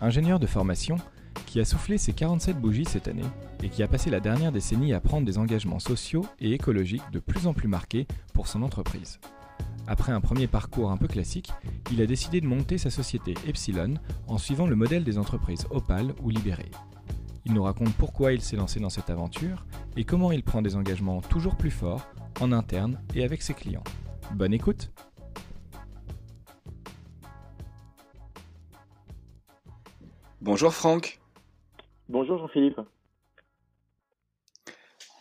ingénieur de formation, qui a soufflé ses 47 bougies cette année et qui a passé la dernière décennie à prendre des engagements sociaux et écologiques de plus en plus marqués pour son entreprise. Après un premier parcours un peu classique, il a décidé de monter sa société Epsilon en suivant le modèle des entreprises Opal ou Libéré. Il nous raconte pourquoi il s'est lancé dans cette aventure et comment il prend des engagements toujours plus forts en interne et avec ses clients. Bonne écoute Bonjour Franck. Bonjour Jean-Philippe.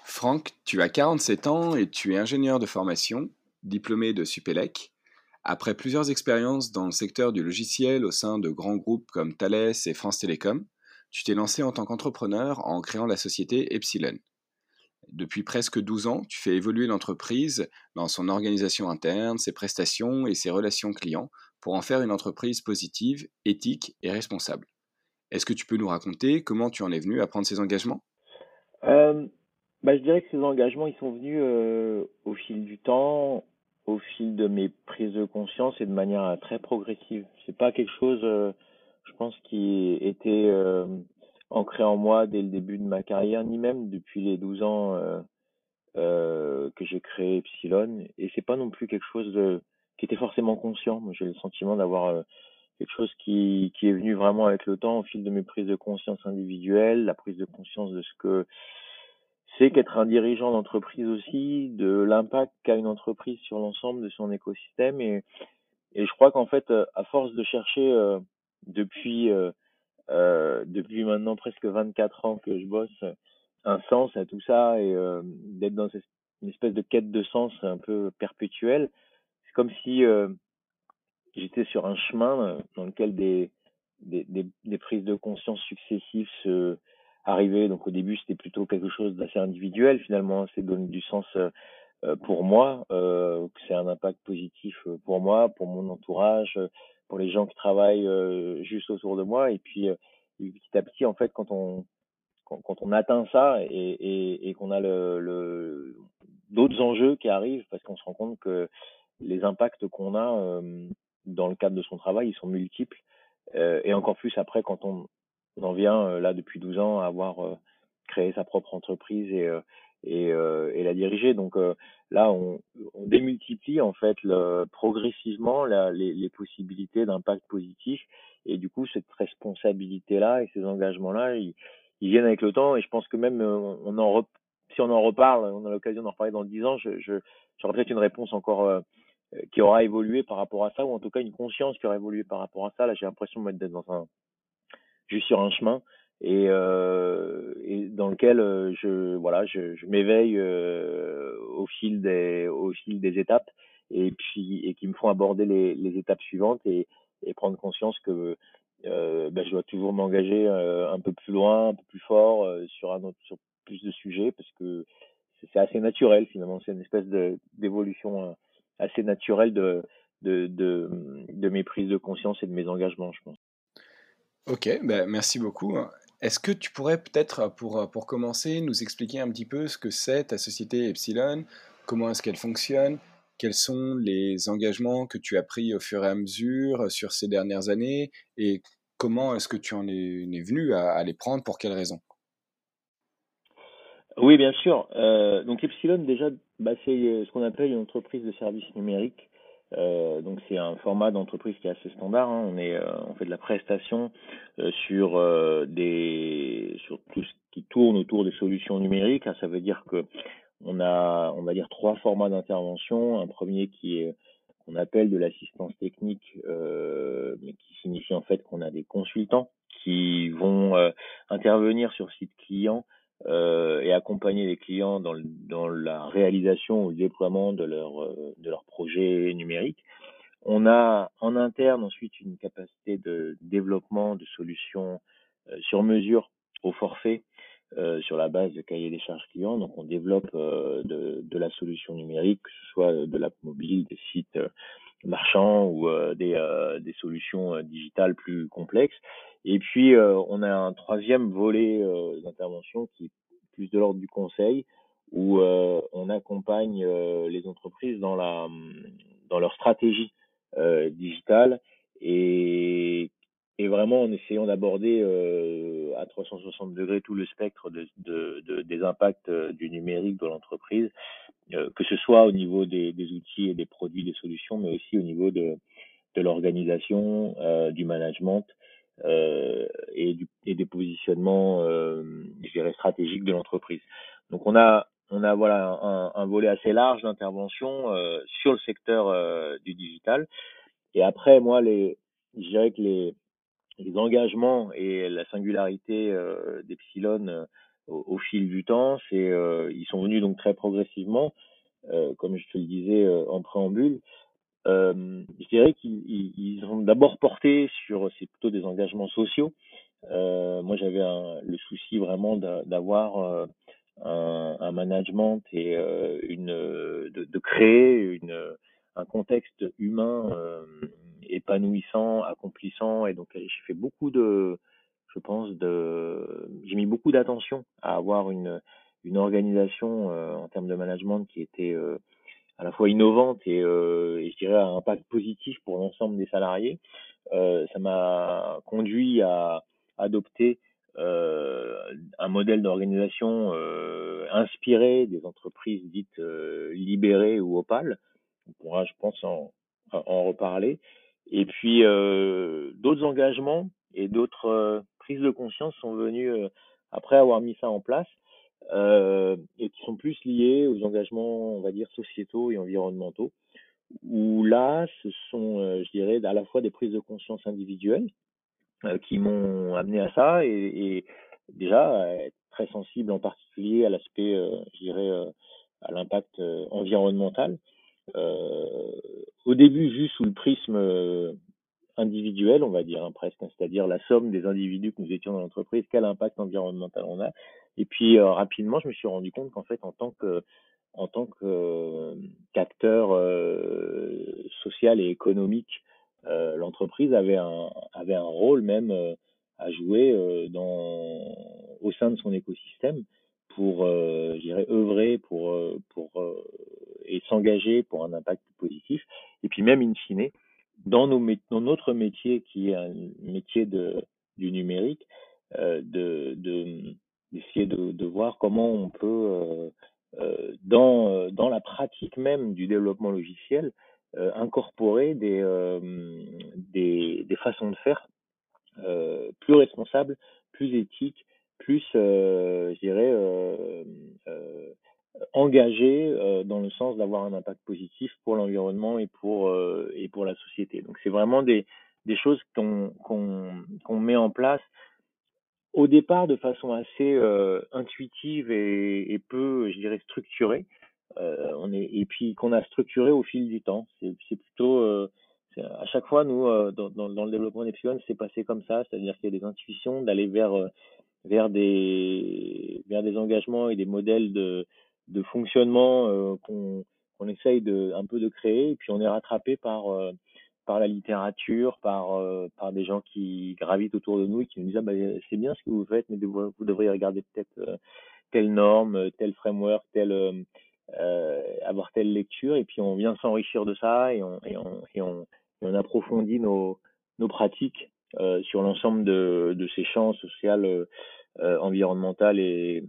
Franck, tu as 47 ans et tu es ingénieur de formation, diplômé de Supélec. Après plusieurs expériences dans le secteur du logiciel au sein de grands groupes comme Thales et France Télécom, tu t'es lancé en tant qu'entrepreneur en créant la société Epsilon. Depuis presque 12 ans, tu fais évoluer l'entreprise dans son organisation interne, ses prestations et ses relations clients pour en faire une entreprise positive, éthique et responsable. Est-ce que tu peux nous raconter comment tu en es venu à prendre ces engagements? Euh, bah, Je dirais que ces engagements, ils sont venus euh, au fil du temps, au fil de mes prises de conscience et de manière euh, très progressive. C'est pas quelque chose, je pense, qui était ancré en moi dès le début de ma carrière, ni même depuis les 12 ans que j'ai créé Epsilon. Et c'est pas non plus quelque chose qui était forcément conscient. J'ai le sentiment d'avoir quelque chose qui, qui est venu vraiment avec le temps au fil de mes prises de conscience individuelles, la prise de conscience de ce que c'est qu'être un dirigeant d'entreprise aussi, de l'impact qu'a une entreprise sur l'ensemble de son écosystème. Et, et je crois qu'en fait, à force de chercher euh, depuis, euh, euh, depuis maintenant presque 24 ans que je bosse un sens à tout ça et euh, d'être dans une espèce de quête de sens un peu perpétuelle, c'est comme si euh, j'étais sur un chemin euh, dans lequel des, des, des, des, prises de conscience successives se arrivaient. Donc au début, c'était plutôt quelque chose d'assez individuel. Finalement, c'est donné du sens euh, euh, pour moi, euh, c'est un impact positif pour moi, pour mon entourage, pour les gens qui travaillent juste autour de moi. Et puis petit à petit, en fait, quand on quand on atteint ça et, et, et qu'on a le, le d'autres enjeux qui arrivent, parce qu'on se rend compte que les impacts qu'on a euh, dans le cadre de son travail, ils sont multiples. Euh, et encore plus après, quand on, en vient, euh, là, depuis 12 ans, à avoir euh, créé sa propre entreprise et, euh, et, et, la diriger. Donc là, on, on, démultiplie, en fait, le, progressivement la, les, les, possibilités d'impact positif. Et du coup, cette responsabilité-là et ces engagements-là, ils, ils, viennent avec le temps. Et je pense que même, on en si on en reparle, on a l'occasion d'en reparler dans 10 ans, je, je, j'aurai peut-être une réponse encore euh, qui aura évolué par rapport à ça, ou en tout cas une conscience qui aura évolué par rapport à ça. Là, j'ai l'impression d'être dans un, juste sur un chemin et, euh, et dans lequel euh, je, voilà, je, je m'éveille euh, au fil des, au fil des étapes et puis et qui me font aborder les, les étapes suivantes et, et prendre conscience que euh, ben, je dois toujours m'engager euh, un peu plus loin, un peu plus fort sur un autre, sur plus de sujets parce que c'est assez naturel finalement. C'est une espèce d'évolution assez naturel de, de, de, de, mes prises de conscience et de mes engagements, je pense. Ok, ben merci beaucoup. Est-ce que tu pourrais peut-être, pour, pour commencer, nous expliquer un petit peu ce que c'est ta société Epsilon, comment est-ce qu'elle fonctionne, quels sont les engagements que tu as pris au fur et à mesure sur ces dernières années et comment est-ce que tu en es, es venu à, à, les prendre, pour quelles raisons? Oui, bien sûr. Euh, donc Epsilon, déjà, bah, c'est euh, ce qu'on appelle une entreprise de services numériques. Euh, donc c'est un format d'entreprise qui est assez standard. Hein. On est, euh, on fait de la prestation euh, sur euh, des, sur tout ce qui tourne autour des solutions numériques. Ça veut dire que on a, on va dire trois formats d'intervention. Un premier qui est qu'on appelle de l'assistance technique, mais qui signifie en fait qu'on a des consultants qui vont intervenir sur site client euh, et accompagner les clients dans, dans la réalisation ou le déploiement de leur, euh, de leur projet numérique. On a en interne ensuite une capacité de développement de solutions sur mesure au forfait sur la base de cahier des charges clients. Donc on développe de, de, la solution numérique, que ce soit de l'app mobile, des sites marchands ou des, des, solutions digitales plus complexes. Et puis on a un troisième volet d'intervention qui est plus de l'ordre du conseil, où on accompagne les entreprises dans dans leur stratégie euh, digitale. Et, vraiment en essayant d'aborder euh, à 360 degrés tout le spectre de, de, de des impacts euh, du numérique dans l'entreprise, euh, que ce soit au niveau des, outils et des produits, des solutions, mais aussi au niveau de, l'organisation, euh, du management euh, et, du, et des positionnements, je dirais, stratégiques de l'entreprise. Donc on a on a voilà un, un volet assez large d'intervention euh, sur le secteur euh, du digital. Et après, moi, les, je dirais que les, les engagements et la singularité euh, d'Epsilon euh, au, au, fil du temps, c'est ils sont venus donc très progressivement, comme je te le disais en préambule. Je dirais qu'ils ils ont d'abord porté sur, c'est plutôt des engagements sociaux. moi, j'avais le souci vraiment d'avoir un, un management et euh, de, créer un contexte humain euh, épanouissant, accomplissant et donc j'ai fait beaucoup de je pense j'ai mis beaucoup d'attention à avoir une organisation euh, en termes de management qui était euh, à la fois innovante et, euh, et je dirais à impact positif pour l'ensemble des salariés. Euh, ça m'a conduit à adopter euh, un modèle d'organisation euh, inspiré des entreprises dites euh, libérées ou opales. On pourra, je pense, en, en reparler. Et puis, euh, d'autres engagements et d'autres prises de conscience sont venues après avoir mis ça en place et qui sont plus liés aux engagements, on va dire, sociétaux et environnementaux, où là, ce sont, je dirais, à la fois des prises de conscience individuelles, euh, qui m'ont amené à ça et, et déjà être très sensible en particulier à l'aspect, euh, je dirais, euh, à l'impact environnemental. au début, juste sous le prisme individuel, on va dire hein, presque, hein, c'est-à-dire la somme des individus que nous étions dans l'entreprise, quel impact environnemental on a. Et puis euh, rapidement, je me suis rendu compte qu'en fait, en tant que en tant qu'acteur euh, social et économique euh, l'entreprise avait un, avait un rôle même euh, à jouer euh, dans, au sein de son écosystème pour, dirais, œuvrer pour, pour, et s'engager pour un impact positif. Et puis même, in fine, dans, nos, dans notre métier, qui est un métier de, du numérique, euh, de, de, d'essayer de, voir comment on peut, euh, dans, dans la pratique même du développement logiciel, euh, incorporer des, euh, des, des, façons de faire euh, plus responsables, plus éthiques, plus, je dirais, engagées dans le sens d'avoir un impact positif pour l'environnement et pour, et pour la société. Donc c'est vraiment des, des choses qu'on qu'on met en place au départ de façon assez euh, intuitive et, et, peu, je dirais, structurée. Euh, on est, et puis qu'on a structuré au fil du temps. C'est plutôt, euh, à chaque fois, nous, euh, dans, dans, dans, le développement d'Epsilon, c'est passé comme ça, c'est-à-dire qu'il y a des intuitions d'aller vers, euh, vers, des, vers des engagements et des modèles de, de fonctionnement euh, qu'on qu'on essaye de, un peu de créer, et puis on est rattrapé par, par la littérature, par, par des gens qui gravitent autour de nous et qui nous disent ah, bah, c'est bien ce que vous faites, mais vous, vous devriez regarder peut-être telle norme, tel framework, tel euh, avoir telle lecture, et puis on vient s'enrichir de ça et on, on, on, approfondit nos, nos pratiques euh, sur l'ensemble de, de ces champs social, euh, environnemental et,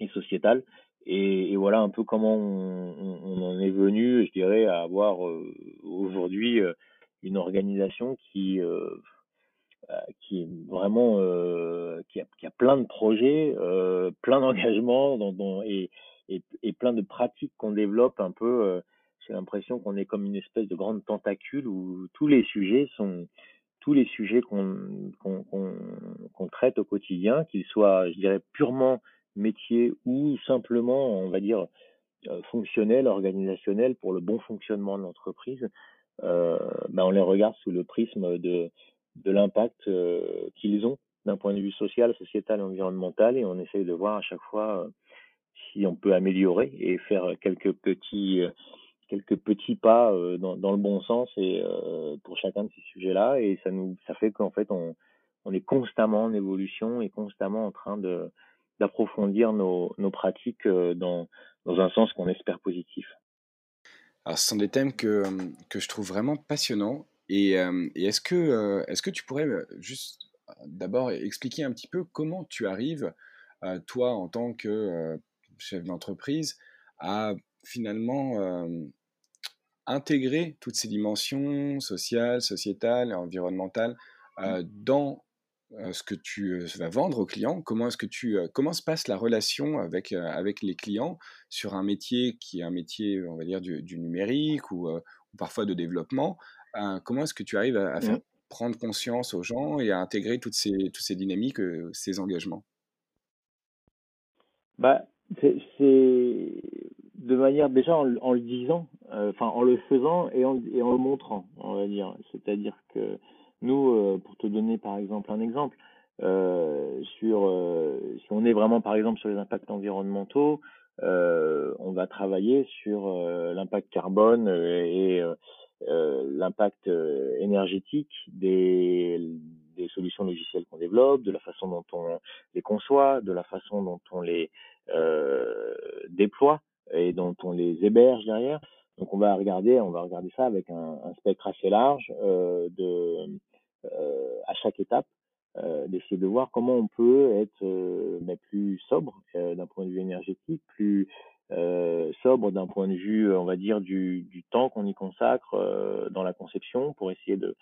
et sociétal. Et, voilà un peu comment on, en est venu, je dirais, à avoir euh, aujourd'hui euh, une organisation qui euh, qui est vraiment qui a, qui, a, plein de projets, plein d'engagements dont, dont, et, et, et plein de pratiques qu'on développe un peu. Euh, j'ai l'impression qu'on est comme une espèce de grande tentacule où tous les sujets sont tous les sujets qu'on qu'on qu'on traite au quotidien, qu'ils soient, je dirais, purement métier ou simplement, on va dire, euh, fonctionnels, organisationnels pour le bon fonctionnement de l'entreprise, euh, ben on les regarde sous le prisme de, de l'impact euh, qu'ils ont d'un point de vue social, sociétal environnemental, et on essaye de voir à chaque fois euh, si on peut améliorer et faire quelques petits quelques petits pas dans, dans le bon sens et pour chacun de ces sujets-là, et ça nous ça fait qu'en fait on on est constamment en évolution et constamment en train d'approfondir nos, nos pratiques dans dans un sens qu'on espère positif. Alors, ce sont des thèmes que, que je trouve vraiment passionnants. Et, et est-ce que, est-ce que tu pourrais juste d'abord expliquer un petit peu comment tu arrives, euh, toi, en tant que euh, chef d'entreprise, à finalement euh, intégrer toutes ces dimensions sociales, sociétales, environnementales mmh. dans ce que tu vas vendre aux clients. Comment est-ce que tu comment se passe la relation avec avec les clients sur un métier qui est un métier, on va dire du, numérique ou, parfois de développement. comment est-ce que tu arrives à, faire mmh prendre conscience aux gens et à intégrer toutes ces, toutes ces dynamiques, euh, ces engagements? Bah, c'est de manière déjà en, le disant, euh, enfin en le faisant et en, et en, le montrant, on va dire. C'est-à-dire que nous, euh, pour te donner par exemple un exemple, sur si on est vraiment par exemple sur les impacts environnementaux, on va travailler sur l'impact carbone et euh, l'impact euh, énergétique des, des solutions logicielles qu'on développe, de la façon dont on les conçoit, de la façon dont on les euh, déploie et dont on les héberge derrière. Donc on va regarder, on va regarder ça avec un, spectre assez large euh, euh, à chaque étape, euh, d'essayer de voir comment on peut être mais plus sobre d'un point de vue énergétique, plus sobre d'un point de vue, on va dire, du, temps qu'on y consacre dans la conception pour essayer de,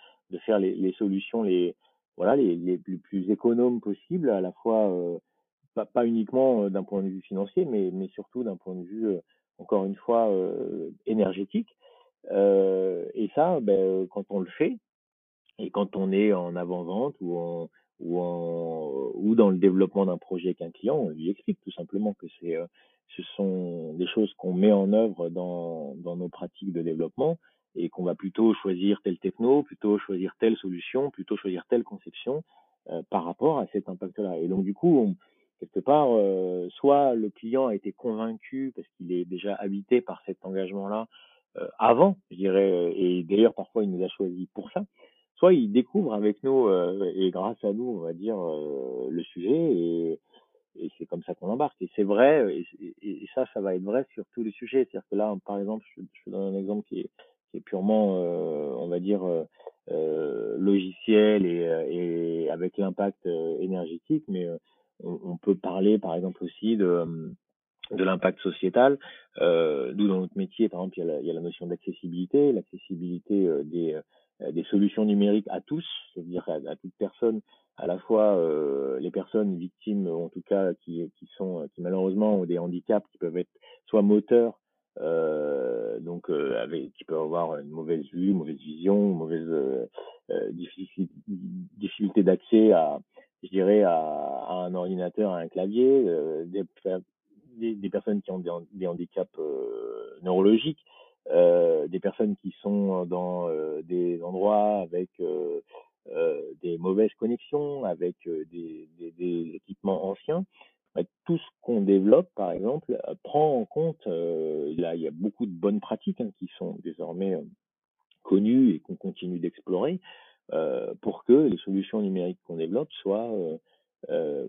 faire les, solutions les, voilà, les, plus économes possibles, à la fois pas, uniquement d'un point de vue financier, mais surtout d'un point de vue, encore une fois, énergétique. et ça, ben, quand on le fait, et quand on est en avant-vente ou en, ou, en, ou dans le développement d'un projet avec un client, on lui explique tout simplement que c'est ce sont des choses qu'on met en œuvre dans, dans nos pratiques de développement et qu'on va plutôt choisir telle techno, plutôt choisir telle solution, plutôt choisir telle conception euh, par rapport à cet impact-là. Et donc du coup, on, quelque part, euh, soit le client a été convaincu parce qu'il est déjà habité par cet engagement-là euh, avant, je dirais, et d'ailleurs parfois il nous a choisi pour ça, soit il découvre avec nous euh, et grâce à nous, on va dire, euh, le sujet et, et c'est comme ça qu'on embarque. Et c'est vrai, et, ça, ça va être vrai sur tous les sujets. C'est-à-dire que là, par exemple, je, je donne un exemple qui est, qui est purement, euh, on va dire, euh, euh logiciel et, euh, et avec l'impact euh, énergétique, mais on, peut parler, par exemple, aussi de de l'impact sociétal. Euh, D'où dans notre métier, par exemple, il y a la, notion d'accessibilité, l'accessibilité des, des solutions numériques à tous, c'est-à-dire à, toute personne à la fois euh, les personnes victimes, en tout cas qui, qui sont qui malheureusement ont des handicaps qui peuvent être soit moteurs, euh, donc euh, qui peuvent avoir une mauvaise vue, mauvaise vision, mauvaise euh, euh difficulté d'accès à, je dirais, à, un ordinateur, à un clavier, euh, des, personnes qui ont des, handicaps neurologiques. des personnes qui sont dans des endroits avec euh, des mauvaises connexions, avec euh, des, équipements anciens. Bah, tout ce qu'on développe, par exemple, euh, prend en compte, là, il y a beaucoup de bonnes pratiques hein, qui sont désormais connues et qu'on continue d'explorer pour que les solutions numériques qu'on développe soient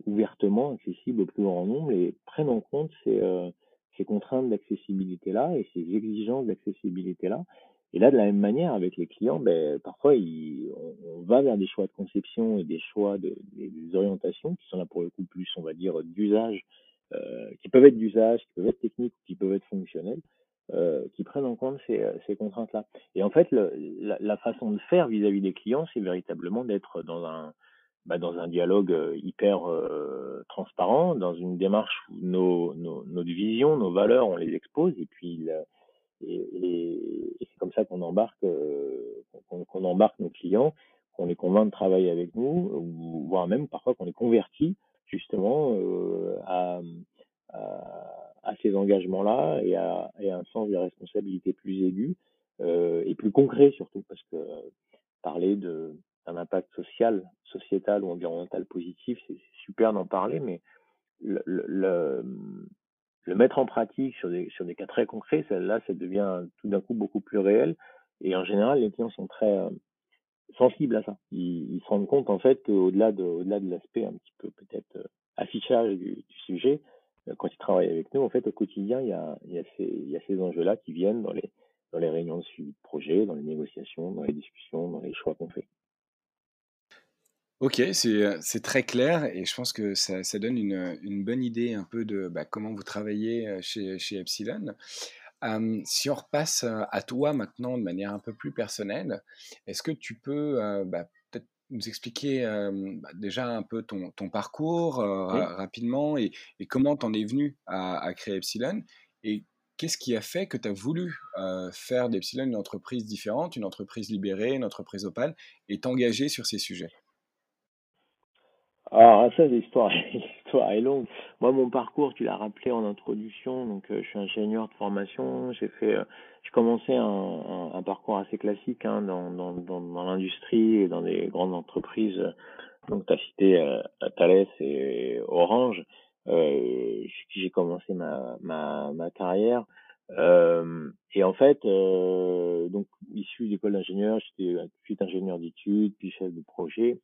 ouvertement accessibles au plus grand nombre et prennent en compte ces, contraintes d'accessibilité-là et ces exigences d'accessibilité-là. Et là, de la même manière, avec les clients, ben, parfois, on, va vers des choix de conception et des choix de, des, orientations qui sont là pour le coup plus, on va dire, d'usage, euh, qui peuvent être d'usage, qui peuvent être techniques, qui peuvent être fonctionnels, euh, qui prennent en compte ces, ces contraintes-là. Et en fait, le, la, la, façon de faire vis-à-vis -vis des clients, c'est véritablement d'être dans un, bah, dans un dialogue euh, hyper euh, transparent, dans une démarche où nos, nos, notre vision, nos valeurs, on les expose, et puis et, et, c'est comme ça qu'on embarque, euh, qu'on qu embarque nos clients, qu'on les convainc de travailler avec nous, ou voire même parfois qu'on les convertit justement euh, à, ces engagements-là et à, un sens de responsabilité plus aigu euh, et plus concret surtout, parce que parler de un impact social, sociétal ou environnemental positif, c'est super d'en parler, mais le, mettre en pratique sur des, sur des cas très concrets, là, ça devient tout d'un coup beaucoup plus réel. Et en général, les clients sont très euh, sensibles à ça. Ils, se rendent compte en fait qu'au-delà de, de l'aspect un petit peu peut-être euh, affichage du, sujet, euh, quand ils travaillent avec nous, en fait, au quotidien, il y a, ces, enjeux-là qui viennent dans les, réunions de suivi de projet, dans les négociations, dans les discussions, dans les choix qu'on fait. Ok, c'est très clair et je pense que ça, donne une, bonne idée un peu de bah, comment vous travaillez chez, chez Epsilon. si on repasse à toi maintenant de manière un peu plus personnelle, est-ce que tu peux bah, peut-être nous expliquer bah, déjà un peu ton, ton parcours rapidement et, et comment tu en es venu à, à créer Epsilon et qu'est-ce qui a fait que tu as voulu faire d'Epsilon une entreprise différente, une entreprise libérée, une entreprise opale et t'engager sur ces sujets? Alors ça, l'histoire, l'histoire est longue. Moi, mon parcours, tu l'as rappelé en introduction, donc euh, je suis ingénieur de formation. J'ai fait, euh, j'ai commencé un, un, parcours assez classique hein, dans, dans, dans, dans l'industrie et dans des grandes entreprises. Donc, tu as cité euh, Thales et Orange, euh, j'ai commencé ma, ma, ma carrière. Euh, et en fait, euh, donc issu d'école d'ingénieur, j'étais tout ingénieur d'études, puis chef de projet.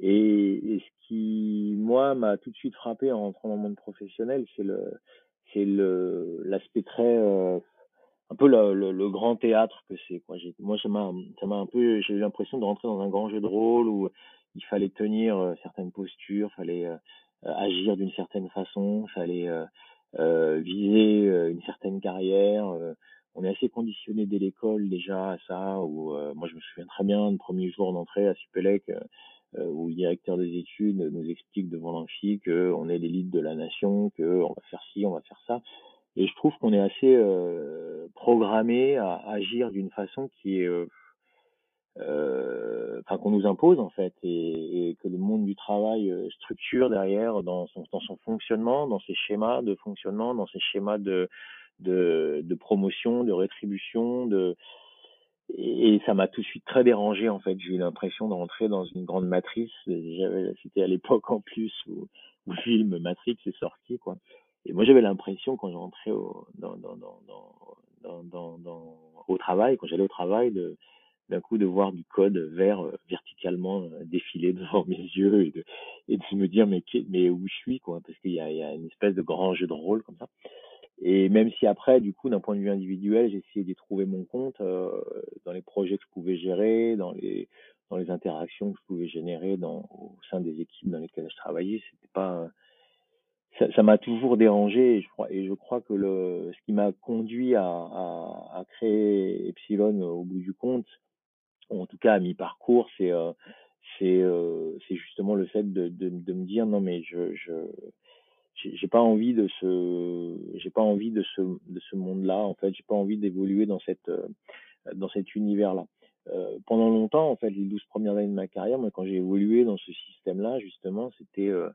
Et, et, ce qui, moi, m'a tout de suite frappé en rentrant dans le monde professionnel, c'est le, c'est le, l'aspect très, euh, un peu le, le, le, grand théâtre que c'est. Quoi. Moi, ça m'a, ça m'a un peu, j'ai eu l'impression de rentrer dans un grand jeu de rôle où il fallait tenir euh, certaines postures, fallait euh, agir d'une certaine façon, fallait euh, euh viser une certaine carrière. on est assez conditionné dès l'école déjà à ça. Où, moi, je me souviens très bien du premier jour d'entrée à Supélec où le directeur des études nous explique devant l'amphi qu'on est l'élite de la nation, qu'on va faire ci, on va faire ça. Et je trouve qu'on est assez euh, programmé à agir d'une façon qui est, euh, euh, enfin qu'on nous impose en fait, et, et, que le monde du travail euh, structure derrière dans son, dans son fonctionnement, dans ses schémas de fonctionnement, dans ses schémas de, de, de promotion, de rétribution, de et, ça m'a tout de suite très dérangé en fait. J'ai eu l'impression d'entrer dans une grande matrice. C'était à l'époque en plus où, où, le film Matrix est sorti quoi. Et moi j'avais l'impression quand j'entrais au, dans, dans, dans, dans, au travail, quand j'allais au travail, de d'un coup de voir du code vert euh, verticalement euh, défiler devant mes yeux et de, et de me dire mais, mais où je suis quoi? Parce qu'il y a, il y a une espèce de grand jeu de rôle comme ça et même si après, du coup, d'un point de vue individuel, essayé d'y trouver mon compte euh, dans les projets que je pouvais gérer, dans les dans les interactions que je pouvais générer dans au sein des équipes dans lesquelles je travaillais, c'était pas ça, m'a toujours dérangé et je crois et je crois que le ce qui m'a conduit à, à, à créer Epsilon au bout du compte, ou en tout cas à mi-parcours, c'est euh, c'est euh, justement le fait de, de, de me dire non mais je je j'ai pas envie de ce j'ai pas envie de ce de ce monde-là en fait. J'ai pas envie d'évoluer dans cette euh, dans cet univers-là. Euh, pendant longtemps en fait les 12 premières années de ma carrière moi quand j'ai évolué dans ce système-là justement c'était euh,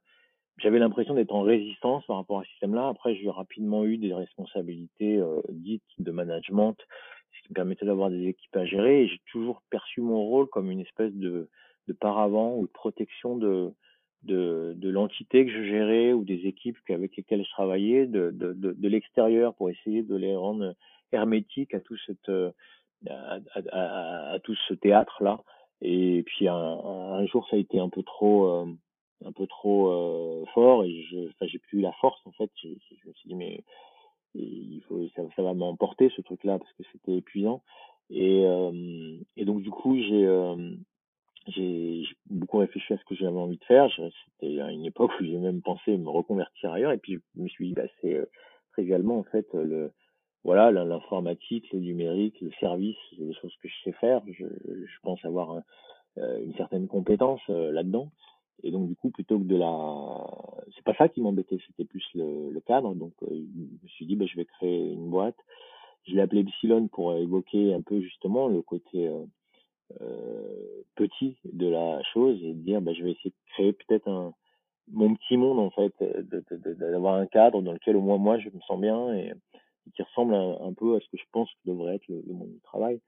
j'avais l'impression d'être en résistance par rapport à ce système-là. Après j'ai rapidement eu des responsabilités euh, dites de management ce qui me permettait d'avoir des équipes à gérer. Et j'ai toujours perçu mon rôle comme une espèce de de paravent ou de protection de de, de l'entité que je gérais ou des équipes avec lesquelles je travaillais de, de, de, de l'extérieur pour essayer de les rendre hermétiques à tout cette à, à, à, tout ce théâtre là et puis un, un, jour ça a été un peu trop euh, un peu trop euh, fort et je enfin, j'ai plus la force en fait. Je, me suis dit mais il faut ça, ça va m'emporter ce truc là parce que c'était épuisant. Et euh, et donc du coup j'ai j'ai beaucoup réfléchi à ce que j'avais envie de faire. C'était une époque où j'ai même pensé me reconvertir ailleurs. Et puis je me suis dit, c'est euh, en fait le voilà l'informatique, le numérique, le service, c'est des choses que je sais faire. Je, pense avoir euh, une certaine compétence euh, là-dedans. Et donc du coup, plutôt que de la, c'est pas ça qui m'embêtait, c'était plus le, cadre. Donc je me suis dit, bah, je vais créer une boîte. Je l'ai appelé Epsilon pour évoquer un peu justement le côté euh, petit de la chose et de dire bah, je vais essayer de créer peut-être un mon petit monde en fait d'avoir un cadre dans lequel au moins moi je me sens bien et, qui ressemble un, peu à ce que je pense que devrait être le, monde du travail.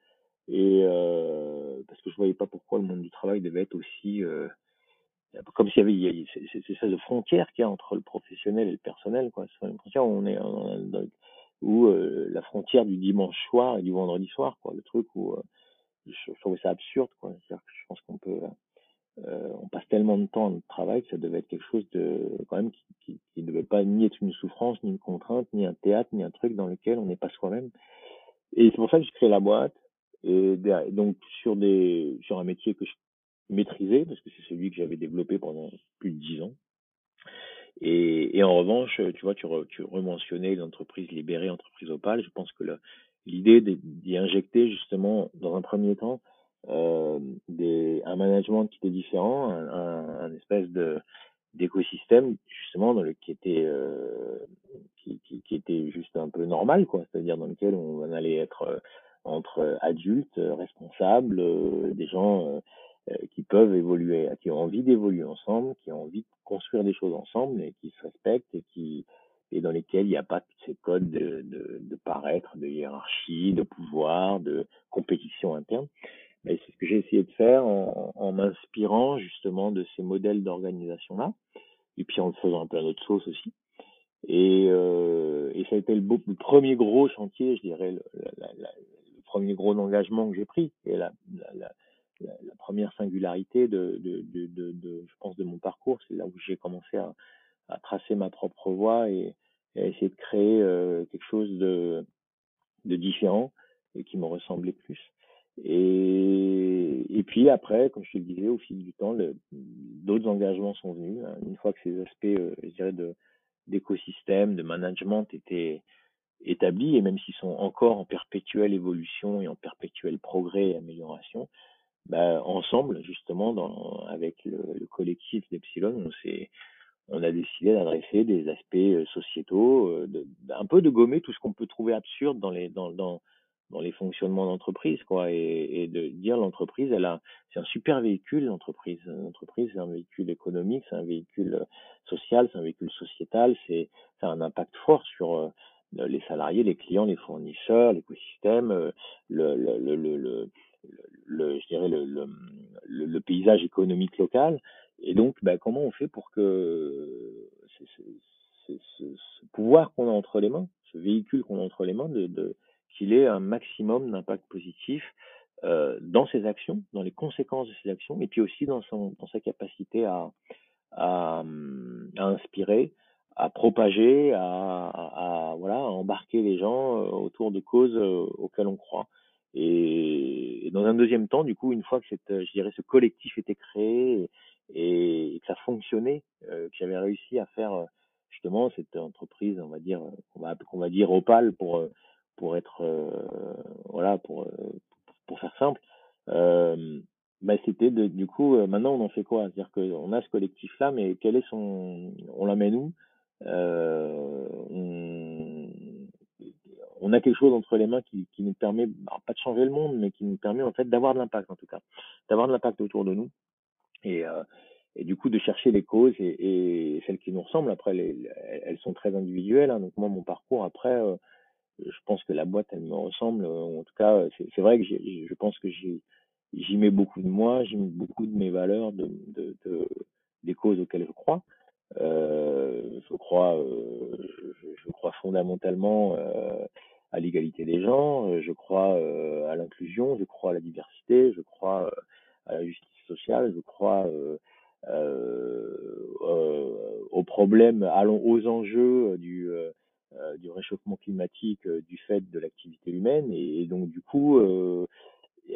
Et parce que je voyais pas pourquoi le monde du travail devait être aussi comme s'il y avait c'est ça de frontière qu'il y a entre le professionnel et le personnel quoi. C'est une frontière où on est la frontière du dimanche soir et du vendredi soir quoi. Le truc où je, trouvais ça absurde quoi je pense qu'on peut euh, on passe tellement de temps de travail que ça devait être quelque chose de quand même qui, qui, devait pas ni être une souffrance, ni une contrainte, ni un théâtre, ni un truc dans lequel on n'est pas soi-même. Et c'est pour ça que j'ai créé la boîte. Et donc sur des sur un métier que je maîtrisais parce que c'est celui que j'avais développé pendant plus de dix ans. Et, en revanche, tu vois, tu, re, tu rementionnais l'entreprise libérée, entreprise opale. Je pense que l'idée d'y injecter justement dans un premier temps euh, un management qui était différent, un, espèce de d'écosystème justement dans le qui était euh, qui, qui, était juste un peu normal quoi. C'est-à-dire dans lequel on allait être euh, entre adultes responsables des gens qui peuvent évoluer qui ont envie d'évoluer ensemble qui ont envie de construire des choses ensemble et qui se respectent et qui et dans lesquels il n'y a pas tous ces codes de, de, de paraître, de hiérarchie, de pouvoir, de compétition interne c'est ce que j'ai essayé de faire en, en m'inspirant justement de ces modèles d'organisation-là, et puis en le faisant un peu à notre sauce aussi. Et, euh, et ça a été le, beau, le, premier gros chantier, je dirais, le premier gros engagement que j'ai pris, et la, la, première singularité de, de, de, de, je pense, de mon parcours. C'est là où j'ai commencé à, à, tracer ma propre voie et, et à essayer de créer euh, quelque chose de, différent et qui me ressemblait plus. Et, et puis après, comme je te disais, au fil du temps, d'autres engagements sont venus. Hein. Une fois que ces aspects, euh, je dirais, de d'écosystème, de management étaient établis, et même s'ils sont encore en perpétuelle évolution et en perpétuel progrès et amélioration, bah, ensemble, justement, dans, avec le, le collectif d'Epsilon, on s'est on a décidé d'adresser des aspects euh, sociétaux, euh, de, un peu de gommer tout ce qu'on peut trouver absurde dans les dans, les fonctionnements d'entreprise, quoi, et, de dire l'entreprise, elle a, c'est un super véhicule, l'entreprise. L'entreprise, c'est un véhicule économique, c'est un véhicule euh, social, c'est un véhicule sociétal, c'est, ça un impact fort sur les salariés, les clients, les fournisseurs, l'écosystème, le, le, le, le, je dirais le, le, le, paysage économique local. Et donc, bah, comment on fait pour que ce, pouvoir qu'on a entre les mains, ce véhicule qu'on a entre les mains, qu'il ait un maximum d'impact positif euh, dans ses actions, dans les conséquences de ses actions, et puis aussi dans, sa capacité à, inspirer, à propager, à, voilà, à embarquer les gens euh, autour de causes euh, auxquelles on croit. Et, dans un deuxième temps, du coup, une fois que ce collectif était créé et, que ça fonctionnait, euh, que j'avais réussi à faire justement cette entreprise, on va dire, va, qu'on va dire opale pour pour être euh, voilà pour euh, pour faire simple euh, bah, c'était du coup maintenant on en fait quoi? C'est-à-dire qu'on a ce collectif là mais quel est son on l'amène où? Euh, on, on, a quelque chose entre les mains qui nous permet pas de changer le monde mais qui nous permet en fait d'avoir de l'impact en tout cas. D'avoir de l'impact autour de nous et euh, et du coup de chercher les causes et, celles qui nous ressemblent après les, elles sont très individuelles hein. donc moi mon parcours après euh, je pense que la boîte, elle me ressemble. En tout cas, c'est vrai que je pense que j'y mets beaucoup de moi, j'y mets beaucoup de mes valeurs, de, de, de, des causes auxquelles je crois. Euh, je crois, euh, je, crois fondamentalement euh, à l'égalité des gens. Je crois euh, à l'inclusion. Je crois à la diversité. Je crois euh, à la justice sociale. Je crois aux problèmes, allons aux enjeux du euh, réchauffement climatique euh, du fait de l'activité humaine. Et, donc du coup euh,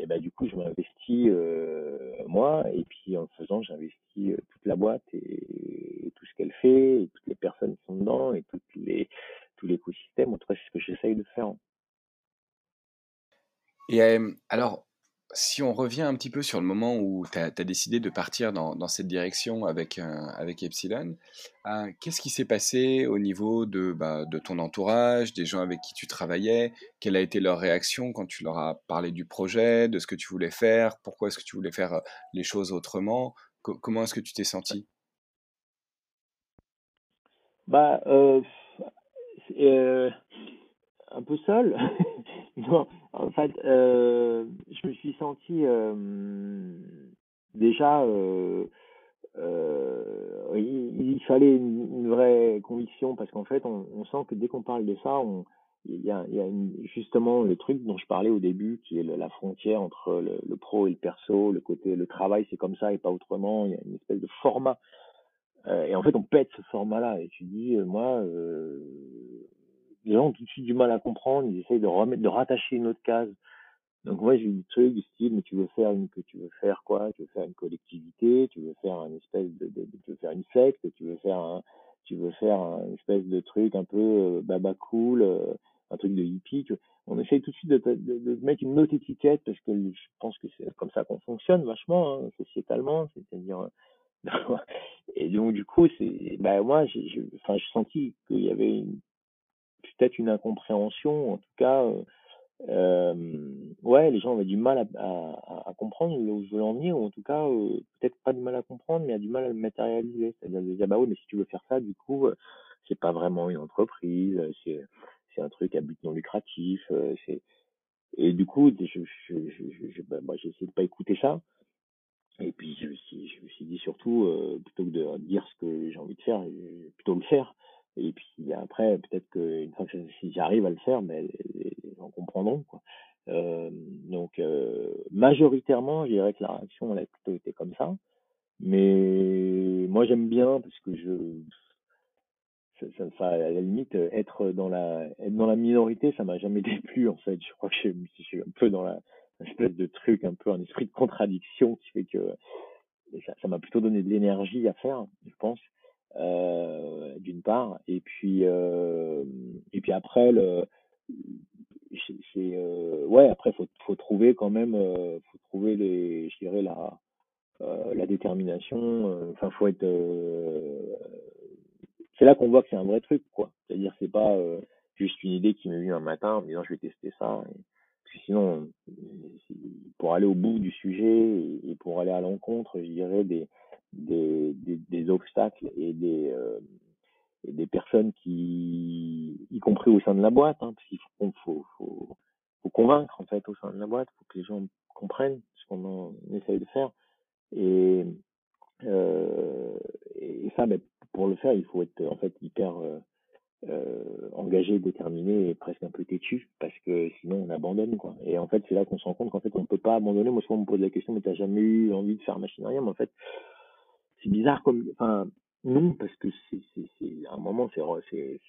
ben, du coup je m'investis moi. Et puis en le faisant j'investis toute la boîte et, et tout ce qu'elle fait et toutes les personnes qui sont dedans et toutes les tout l'écosystème. En tout cas c'est ce que j'essaye de faire. Et alors si on revient un petit peu sur le moment où tu as, décidé de partir dans, cette direction avec, euh, avec Epsilon, euh, qu'est-ce qui s'est passé au niveau de, bah, de ton entourage, des gens avec qui tu travaillais? Quelle a été leur réaction quand tu leur as parlé du projet, de ce que tu voulais faire? Pourquoi est-ce que tu voulais faire euh, les choses autrement? Comment est-ce que tu t'es senti bah, un peu seul. en fait, euh, je me suis senti déjà euh, euh, il, fallait une, vraie conviction parce qu'en fait on, sent que dès qu'on parle de ça il y a, justement le truc dont je parlais au début qui est la frontière entre le, le, pro et le perso le côté le travail c'est comme ça et pas autrement. Il y a une espèce de format. Euh, et en fait on pète ce format là et tu dis euh, moi euh, les gens ont tout de suite du mal à comprendre ils essayent de remettre de rattacher une autre case. Donc moi j'ai eu des trucs du style mais tu veux faire une que tu veux faire quoi? Tu veux faire une collectivité? Tu veux faire une espèce de, de, de tu veux faire une secte? Tu veux faire un tu veux faire un espèce de truc un peu euh, baba cool euh, un truc de hippie on essaye tout de suite de, de, de, mettre une autre étiquette parce que je pense que c'est comme ça qu'on fonctionne vachement hein, sociétalement c'est-à-dire et donc du coup c'est bah moi j'ai enfin j'ai senti qu'il y avait peut-être une incompréhension en tout cas euh, euh, ouais, les gens avaient du mal à, à, à comprendre où je veux en venir, ou en tout cas, euh, peut-être pas du mal à comprendre, mais a du mal à le matérialiser. C'est-à-dire de dire, bah oui, mais si tu veux faire ça, du coup, c'est pas vraiment une entreprise, c'est, un truc à but non lucratif, et du coup, je, je, je bah, moi, j'ai essayé de pas écouter ça. Et puis, je me suis, dit surtout, plutôt que de dire ce que j'ai envie de faire, plutôt le faire. Et puis après, peut-être qu'une fois que si j'arrive à le faire, mais les, gens comprendront. Quoi. Euh, donc, euh, majoritairement, je dirais que la réaction, elle a plutôt été comme ça. Mais moi, j'aime bien parce que je, ça, ça, ça, à la limite, être dans la, être dans la minorité, ça m'a jamais déplu en fait. Je crois que je, je suis un peu dans la espèce de truc, un peu un esprit de contradiction qui fait que ça m'a plutôt donné de l'énergie à faire, je pense euh, d'une part, et puis euh, et puis après le c'est euh, ouais après faut faut trouver quand même faut trouver les je dirais la la détermination. Enfin faut être c'est là qu'on voit que c'est un vrai truc quoi. C'est à dire c'est pas juste une idée qui m'est venue un matin en me disant je vais tester ça. Et, sinon pour aller au bout du sujet et, et pour aller à l'encontre je dirais des des, obstacles et des, euh, et des personnes qui, y compris au sein de la boîte, hein, parce qu'il faut, convaincre en fait au sein de la boîte, faut que les gens comprennent ce qu'on essaye de faire. Et, euh, ça, ben, pour le faire, il faut être en fait hyper euh, engagé, déterminé et presque un peu têtu, parce que sinon on abandonne. Et en fait, c'est là qu'on se rend compte qu'en fait on peut pas abandonner. Moi, souvent on me pose la question, mais t'as jamais eu envie de faire machine mais en fait c'est bizarre comme enfin non parce que c'est c'est à un moment c'est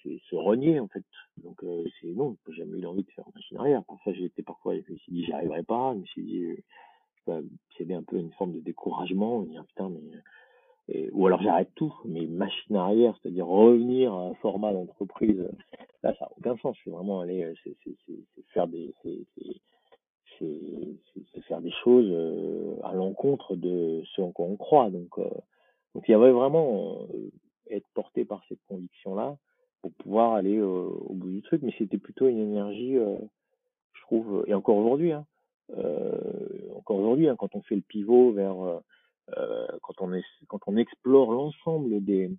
c'est se renier en fait. Donc euh, c'est non j'ai jamais eu envie de faire machine arrière. Parfois j'étais parfois je me suis dit j'y arriverai pas. Je me suis dit euh, céder un peu une forme de découragement putain mais et, ou alors j'arrête tout. Mais machine arrière c'est-à-dire revenir à un format d'entreprise là ça a aucun sens. C'est vraiment aller c'est faire des c'est faire des choses euh, à l'encontre de ce en quoi on croit. Donc euh, donc il y avait vraiment euh, être porté par cette conviction-là pour pouvoir aller euh, au bout du truc, mais c'était plutôt une énergie, euh, je trouve, et encore aujourd'hui, hein, encore aujourd'hui, hein, quand on fait le pivot vers, quand on explore l'ensemble des,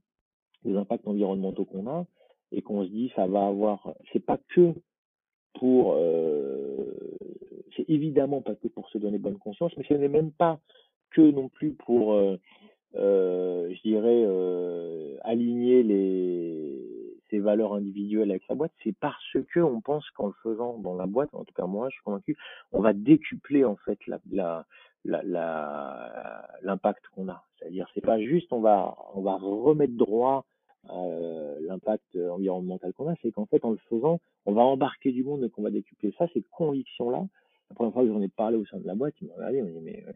impacts environnementaux qu'on a et qu'on se dit ça va avoir, c'est pas que pour, c'est évidemment pas que pour se donner bonne conscience, mais ce n'est même pas que non plus pour je dirais, euh, aligner les, ses valeurs individuelles avec sa boîte, c'est parce que on pense qu'en le faisant dans la boîte, en tout cas moi, je suis convaincu, on va décupler en fait la, la, l'impact qu'on a. C'est-à-dire, c'est pas juste, on va, on va remettre droit euh, l'impact environnemental qu'on a, c'est qu'en fait, en le faisant, on va embarquer du monde et qu'on va décupler ça, ces convictions-là. La première fois que j'en ai parlé au sein de la boîte, ils m'ont regardé, ils m'ont dit, mais euh,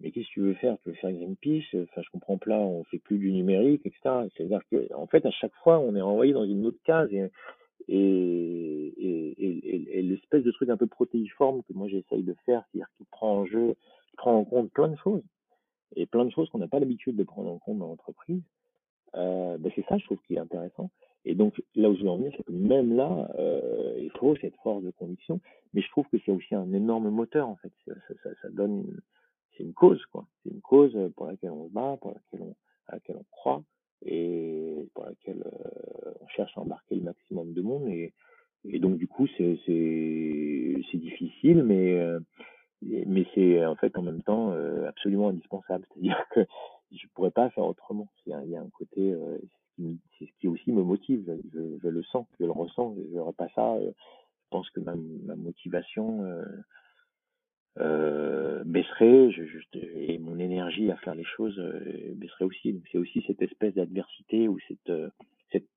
mais qu'est-ce que tu veux faire? Tu veux faire Greenpeace? Enfin, je comprends pas, on fait plus du numérique, etc. C'est-à-dire que, en fait, à chaque fois, on est envoyé dans une autre case et, l'espèce de truc un peu protéiforme que moi j'essaye de faire, c'est-à-dire qui prend en jeu, qui prend en compte plein de choses et plein de choses qu'on n'a pas l'habitude de prendre en compte dans l'entreprise. Euh, ben c'est ça, je trouve, qui est intéressant. Et donc, là où je veux en venir, c'est que même là, euh, il faut cette force de conviction, mais je trouve que c'est aussi un énorme moteur, en fait. Ça, ça, ça donne c'est une cause, quoi. C'est une cause pour laquelle on se bat, pour laquelle on, croit et pour laquelle euh, on cherche à embarquer le maximum de monde. Et, donc, du coup, c'est, difficile, mais, euh, mais c'est en fait en même temps euh, absolument indispensable. C'est-à-dire que je pourrais pas faire autrement. Il y a, un côté, c'est ce qui aussi me motive. Je, le sens, je le ressens. Je n'aurais pas ça. Je pense que ma motivation euh, euh, baisserait je, je, et mon énergie à faire les choses baisserait aussi. C'est aussi cette espèce d'adversité ou cette, cette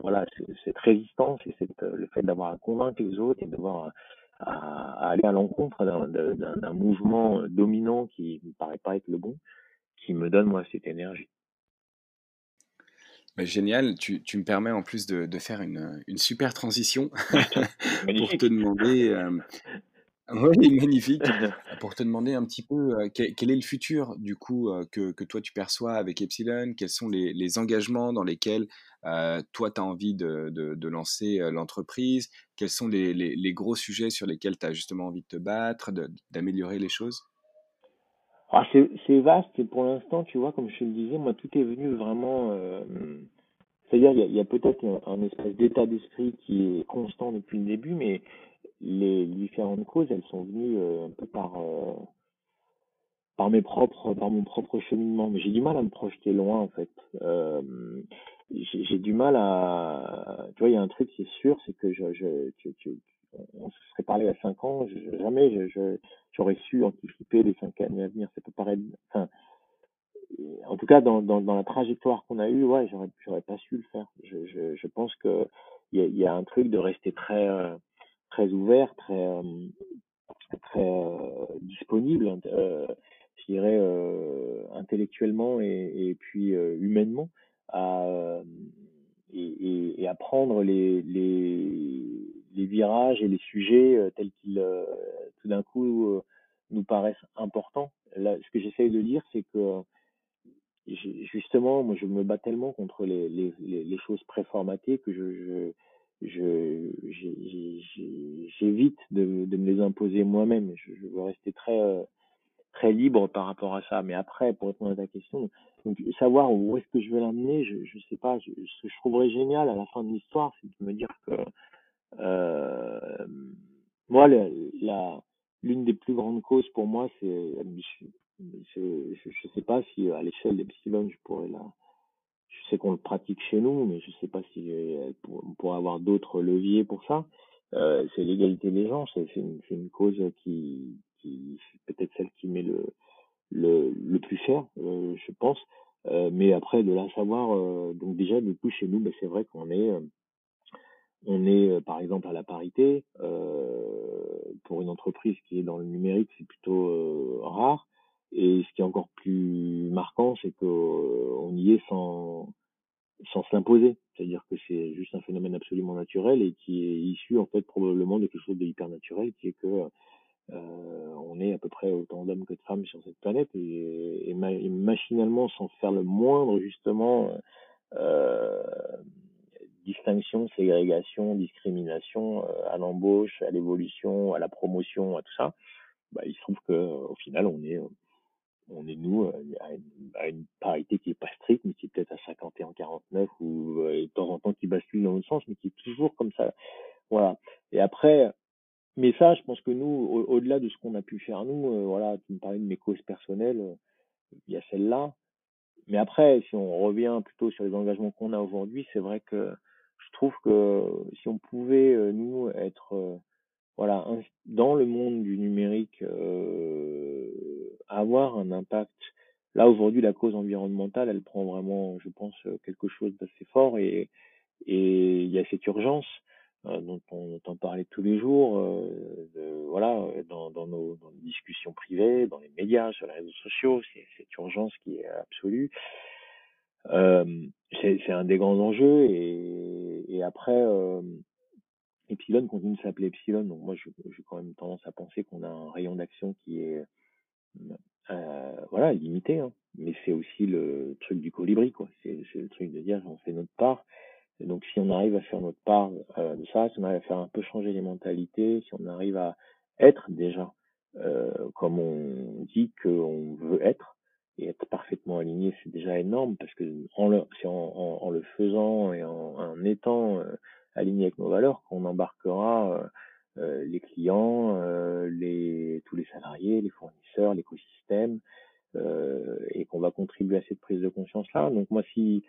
voilà, cette résistance et cette, le fait d'avoir à convaincre les autres et d'avoir à, aller à l'encontre d'un mouvement dominant qui me paraît pas être le bon, qui me donne moi cette énergie. génial, tu, tu, me permets en plus de, de faire une, une, super transition pour te demander euh, oui, magnifique. Pour te demander un petit peu euh, quel, est le futur du coup euh, que, que, toi tu perçois avec Epsilon, quels sont les, les engagements dans lesquels euh, toi tu as envie de, de, de lancer l'entreprise, quels sont les, les, les, gros sujets sur lesquels tu as justement envie de te battre, d'améliorer les choses? Ah, C'est vaste et pour l'instant, tu vois, comme je te le disais, moi tout est venu vraiment... C'est-à-dire il y a, peut-être un, un espèce d'état d'esprit qui est constant depuis le début, mais les différentes causes, elles sont venues euh, un peu par euh, par mes propres par mon propre cheminement. Mais j'ai du mal à me projeter loin en fait. Euh, j'ai du mal à tu vois il y a un truc c'est sûr c'est que je, je tu, tu, on se serait parlé à cinq ans jamais je j'aurais su anticiper les cinq années à venir. Ça peut paraître enfin en tout cas dans dans, la trajectoire qu'on a eue ouais j'aurais j'aurais pas su le faire. Je je, pense que il y a, un truc de rester très très ouvert, très euh, euh, disponible, euh, je dirais intellectuellement et, puis humainement et, et, à prendre les, virages et les sujets tels qu'ils tout d'un coup nous paraissent importants. Ce que j'essaye de dire, c'est que justement, moi, je me bats tellement contre les, choses préformatées que je, je j'évite de, de me les imposer moi-même. Je, veux rester très euh, très libre par rapport à ça. Mais après, pour répondre à ta question, savoir où est-ce que je vais l'amener, je je sais pas. Ce que je trouverais génial à la fin de l'histoire, c'est de me dire que euh, moi, la, l'une des plus grandes causes pour moi, c'est je, je, je sais pas si à l'échelle d'Epsilon, je pourrais la je sais qu'on le pratique chez nous, mais je sais pas si euh, on pourrait avoir d'autres leviers pour ça. Euh, c'est l'égalité des gens, c'est une, cause qui, qui peut-être celle qui met le, le, le plus cher, euh, je pense. Mais après, de la savoir, donc déjà, du coup, chez nous, ben, c'est vrai qu'on est, on est, par exemple, à la parité. pour une entreprise qui est dans le numérique, c'est plutôt rare. Et ce qui est encore plus marquant, c'est qu'on y est sans, sans s'imposer. C'est-à-dire que c'est juste un phénomène absolument naturel et qui est issu en fait probablement de quelque chose de hyper naturel, qui est que euh, est à peu près autant d'hommes que de femmes sur cette planète et, et, machinalement, sans faire le moindre justement euh, distinction, ségrégation, discrimination euh, à l'embauche, à l'évolution, à la promotion, à tout ça, bah, il se trouve que au final on est on est nous euh, à une, parité qui est pas stricte, mais qui est peut-être à 51 49 ou euh, de temps en temps qui bascule dans l'autre sens, mais qui est toujours comme ça. Voilà. Et après, mais ça, je pense que nous, au-delà de ce qu'on a pu faire nous, euh, voilà, tu me parlais de mes causes personnelles, il y a celle-là. Mais après, si on revient plutôt sur les engagements qu'on a aujourd'hui, c'est vrai que je trouve que si on pouvait nous être voilà, dans le monde du numérique, euh, avoir un impact. Là, aujourd'hui, la cause environnementale, elle prend vraiment, je pense, quelque chose d'assez fort et, et il y a cette urgence euh, dont on entend parler tous les jours, euh, voilà, dans, dans, nos, dans, discussions privées, dans les médias, sur les réseaux sociaux, c'est cette urgence qui est absolue. Euh, c'est un des grands enjeux et, et après, euh, Epsilon continue de s'appeler Epsilon, donc moi j'ai quand même tendance à penser qu'on a un rayon d'action qui est euh, voilà limité, hein. mais c'est aussi le truc du colibri, quoi. C'est le truc de dire on fait notre part. Donc si on arrive à faire notre part euh, de ça, si on arrive à faire un peu changer les mentalités, si on arrive à être déjà euh, comme on dit qu'on veut être et être parfaitement aligné, c'est déjà énorme parce que en le, en, le faisant et en, étant euh, aligné avec nos valeurs qu'on embarquera les clients, les, tous les salariés, les fournisseurs, l'écosystème, et qu'on va contribuer à cette prise de conscience-là. Donc moi, si,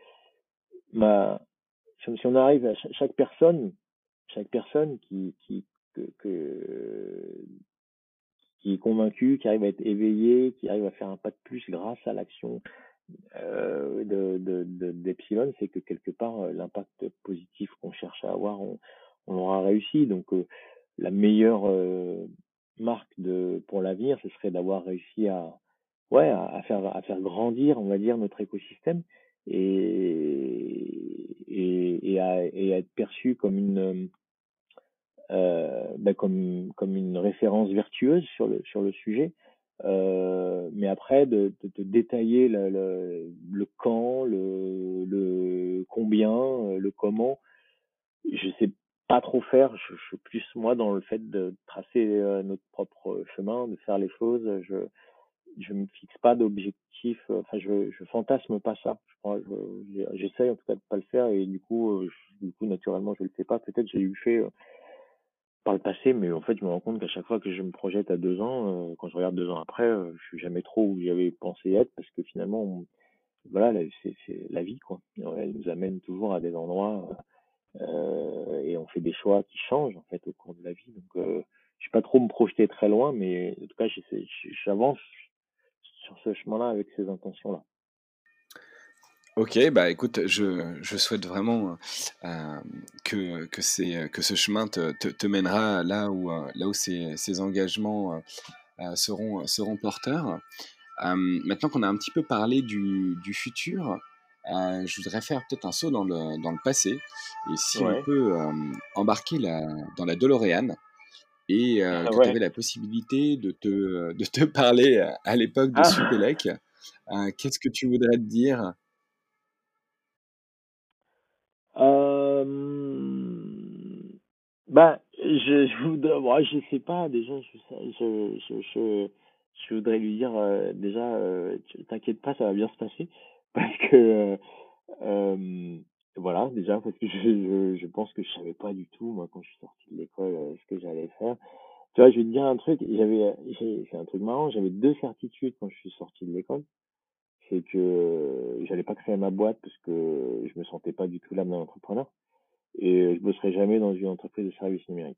ma, si on arrive à chaque personne, chaque personne qui est convaincue, qui arrive à être éveillée, qui arrive à faire un pas de plus grâce à l'action euh, de d'Epsilon, c'est que quelque part euh, l'impact positif qu'on cherche à avoir, on, on aura réussi. Donc euh, la meilleure marque pour l'avenir, ce serait d'avoir réussi à faire grandir, on va dire, notre écosystème et à, être perçu comme une ben comme, une référence vertueuse sur le sujet. Euh, mais après, de, détailler le, quand, le, combien, euh, le comment, je sais pas trop faire. Je, je, suis plus moi dans le fait de tracer euh, notre propre chemin, de faire les choses. Je je me fixe pas d'objectif. Enfin, je je fantasme pas ça. Je j'essaye en tout cas de pas le faire et du coup, du coup naturellement je le fais pas. Peut-être j'ai eu fait par le passé, mais en fait, je me rends compte qu'à chaque fois que je me projette à deux ans, euh, quand je regarde deux ans après, euh, je suis jamais trop où j'avais pensé être, parce que finalement, voilà, c'est la vie, quoi. Elle nous amène toujours à des endroits euh, et on fait des choix qui changent en fait au cours de la vie. Donc, euh, je vais pas trop me projeter très loin, mais en tout cas, j'avance sur ce chemin-là avec ces intentions-là. Ok, bah écoute, je, je souhaite vraiment euh, que, que, c'est, que ce chemin te, te, te mènera là où, euh, là où ces, ces engagements euh, seront, seront porteurs. maintenant qu'on a un petit peu parlé du, du futur, je voudrais faire peut-être un saut dans le, dans le passé. Et si on peut embarquer la, dans la DeLorean et ah que tu avais la possibilité de te, de te parler à l'époque de ah. Supélec, qu'est-ce que tu voudrais te dire? Euh, bah, je, je voudrais, moi, je sais pas, déjà, je, je, je, je, je voudrais lui dire, euh, déjà, euh, t'inquiète pas, ça va bien se passer. Parce que, euh, voilà, déjà, parce que je, je, je pense que je savais pas du tout, moi, quand je suis sorti de l'école, euh, ce que j'allais faire. Tu vois, je vais te dire un truc, j'avais, c'est un truc marrant, j'avais deux certitudes quand je suis sorti de l'école c'est que j'allais pas créer ma boîte parce que je me sentais pas du tout l'âme d'un entrepreneur et je bosserai jamais dans une entreprise de services numériques.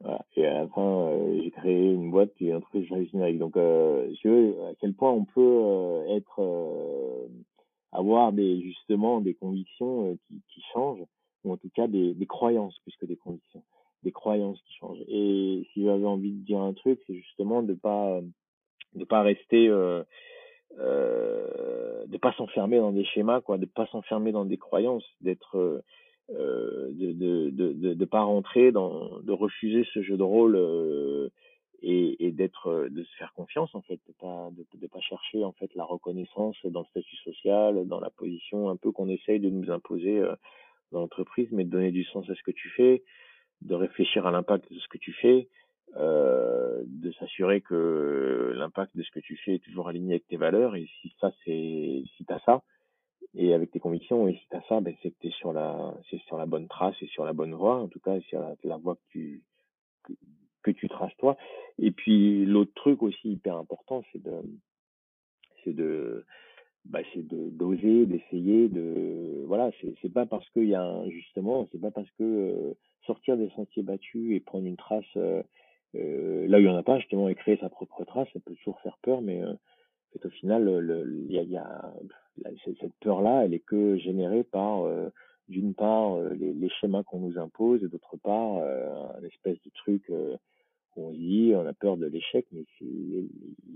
Voilà. Et à la fin, euh, j'ai créé une boîte qui une entreprise de services numériques. Donc, euh, je veux à quel point on peut euh, être, euh, avoir des justement des convictions qui, qui changent, ou en tout cas des, des croyances plus que des convictions, des croyances qui changent. Et si j'avais envie de dire un truc, c'est justement de pas de pas rester euh, de pas s'enfermer dans des schémas, quoi, de pas s'enfermer dans des croyances, d'être, euh, euh de, de, de, de, pas rentrer dans, de refuser ce jeu de rôle euh, et, et d'être, de se faire confiance en fait, de pas, de, pas chercher en fait la reconnaissance dans le statut social, dans la position un peu qu'on essaye de nous imposer dans l'entreprise, mais de donner du sens à ce que tu fais, de réfléchir à l'impact de ce que tu fais, de s'assurer que l'impact de ce que tu fais est toujours aligné avec tes valeurs. Et si ça c'est si t'as ça et avec tes convictions et si t'as ça ben c'est que t'es sur la c'est sur la bonne trace et sur la bonne voie en tout cas sur la, la voie que tu que, tu traces toi. Et puis l'autre truc aussi hyper important c'est de c'est de bah, c'est de d'oser, d'essayer, de voilà, c'est c'est pas parce qu'il y a un, justement, c'est pas parce que euh, sortir des sentiers battus et prendre une trace euh, là où il n'y en a pas, justement, et créer sa propre trace, ça peut toujours faire peur, mais euh, au final, il y a, y a cette peur-là, elle est que générée par, euh, d'une part, euh, les, les, schémas qu'on nous impose, et d'autre part, un espèce de truc où on dit, on a peur de l'échec, mais il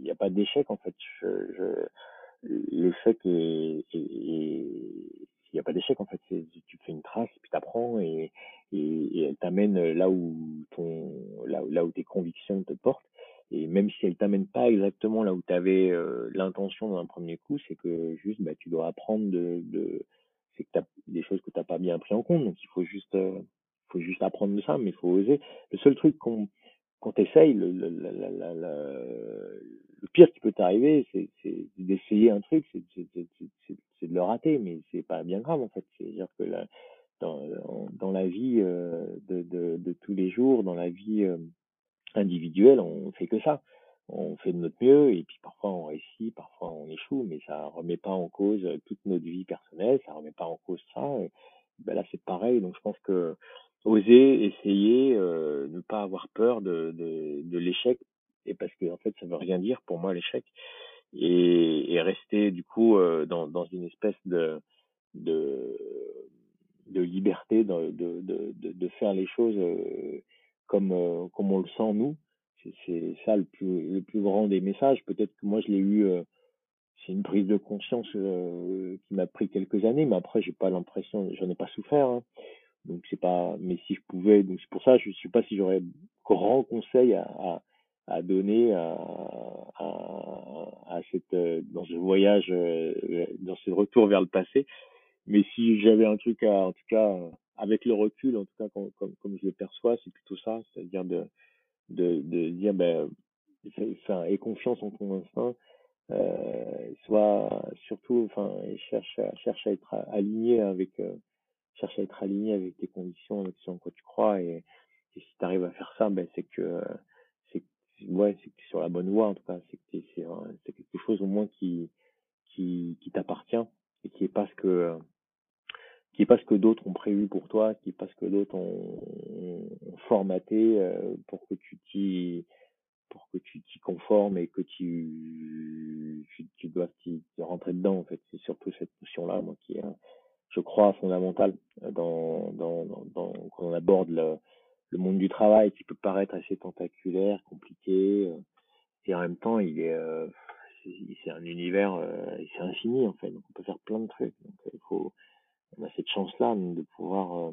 n'y a pas d'échec, en fait. Je, je, l'échec est, est, est n'y a pas d'échec en fait. Tu fais une trace, puis tu apprends et, et, elle t'amène là où ton là, là où tes convictions te portent. Et même si elle t'amène pas exactement là où tu avais euh, l'intention dans un premier coup, c'est que juste bah, tu dois apprendre de, c'est que as des choses que tu n'as pas bien pris en compte. Donc il faut juste euh, faut juste apprendre de ça, mais il faut oser. Le seul truc qu'on quand tu essayes, le, le, le, le, pire qui peut t'arriver, c'est d'essayer un truc, c'est de le rater, mais c'est pas bien grave en fait. C'est-à-dire que la, dans, la vie euh, de, tous les jours, dans la vie individuelle, on fait que ça. On fait de notre mieux et puis parfois on réussit, parfois on échoue, mais ça remet pas en cause toute notre vie personnelle, ça remet pas en cause ça. ben là, c'est pareil. Donc je pense que oser, essayer, ne pas avoir peur de, de, de l'échec, et parce que en fait, ça veut rien dire pour moi l'échec, et, rester du coup dans, dans une espèce de liberté de, faire les choses comme, comme on le sent nous. C'est ça le plus, le plus grand des messages. Peut-être que moi je l'ai eu, c'est une prise de conscience qui m'a pris quelques années, mais après j'ai pas l'impression, j'en ai pas souffert. Hein. Donc c'est pas, mais si je pouvais, donc c'est pour ça, je sais pas si j'aurais grand conseil à, à donner à, à, à cette, dans ce voyage, dans ce retour vers le passé. Mais si j'avais un truc à, en tout cas, avec le recul, en tout cas, comme, comme, comme je le perçois, c'est plutôt ça, c'est-à-dire de, de, de dire, ben, enfin, aie confiance en ton instinct, euh, soit surtout, enfin, cherche cherche à être aligné avec, euh, cherche à être aligné avec tes convictions, avec ce en quoi tu crois, et, et si tu arrives à faire ça, ben, c'est que, ouais, c'est sur la bonne voie, en tout cas, c'est c'est quelque chose au moins qui, qui, t'appartient et qui est pas ce que, qui est pas ce que d'autres ont prévu pour toi, qui est pas ce que d'autres ont, formaté euh, pour que tu t'y pour que tu t'y conformes et que tu tu, tu dois t'y rentrer dedans en fait. C'est surtout cette notion là moi qui est je crois fondamentale dans dans dans, dans quand on aborde le le monde du travail qui peut paraître assez tentaculaire, compliqué euh, et en même temps il est euh, c'est un univers euh, c'est infini en fait donc on peut faire plein de trucs donc il faut on cette chance-là de pouvoir,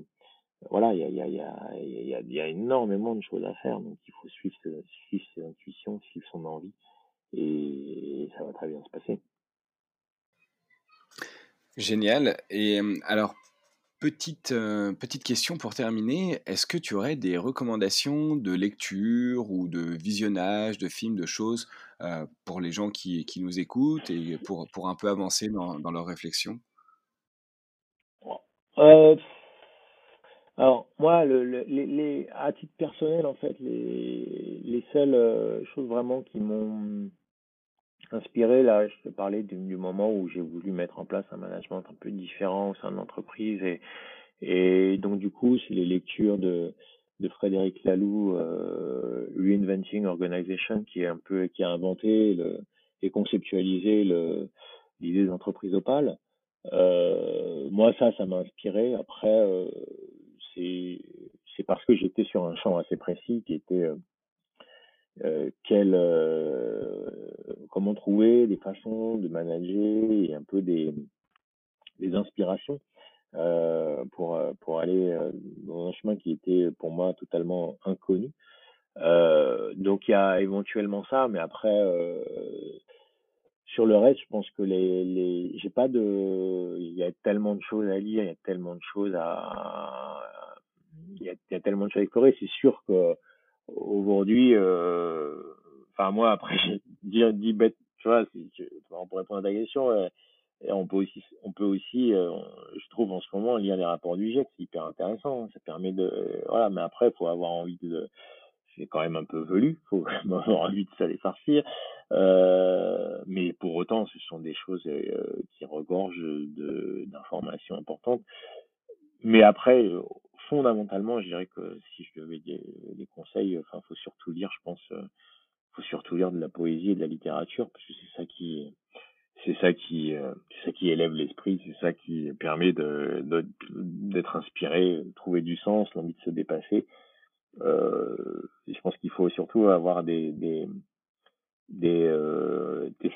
voilà, il y a, a, y, a, y, a, y a énormément de choses à faire, donc il faut suivre, suivre ses intuitions, suivre son envie, et ça va très bien se passer. Génial. Et alors, petite, euh, petite question pour terminer, est-ce que tu aurais des recommandations de lecture ou de visionnage de films, de choses euh, pour les gens qui, nous écoutent et pour, un peu avancer dans, dans leur réflexion euh, alors moi, à titre personnel, en fait, les, les seules euh, choses vraiment qui m'ont inspiré, là, je te parlais du, moment où j'ai voulu mettre en place un management un peu différent au sein de l'entreprise et, et donc du coup, c'est les lectures de, de Frédéric Laloux, euh, Reinventing Organization, qui est un peu qui a inventé le, et conceptualisé l'idée d'entreprise opale. Euh, moi, ça, ça m'a inspiré. Après, euh, c'est c'est parce que j'étais sur un champ assez précis qui était euh, euh comment trouver des façons de manager et un peu des, inspirations euh, pour, pour aller dans un chemin qui était pour moi totalement inconnu. donc il y a éventuellement ça, mais après sur le reste, je pense que les, les j'ai pas de, il y a tellement de choses à lire, il y a tellement de choses à, il y a tellement de choses à explorer. C'est sûr que aujourd'hui, euh, enfin moi après j'ai dit, bête, tu vois, on pourrait à ta question. Euh, et on peut aussi, on peut aussi, euh, je trouve en ce moment lire les rapports du GIEC, c'est hyper intéressant. Ça permet de, voilà, mais après, il faut avoir envie de, c'est quand même un peu velu, faut avoir envie de s'aller farcir. Euh, mais pour autant, ce sont des choses qui regorgent d'informations importantes. Mais après, fondamentalement, je dirais que si je devais des, des conseils, enfin, faut surtout lire, je pense, euh, faut surtout lire de la poésie et de la littérature, parce que c'est ça qui, c'est ça qui, euh, c'est ça qui élève l'esprit, c'est ça qui permet de d'être inspiré, de trouver du sens, l'envie de se dépasser. Euh, je pense qu'il faut surtout avoir des, des,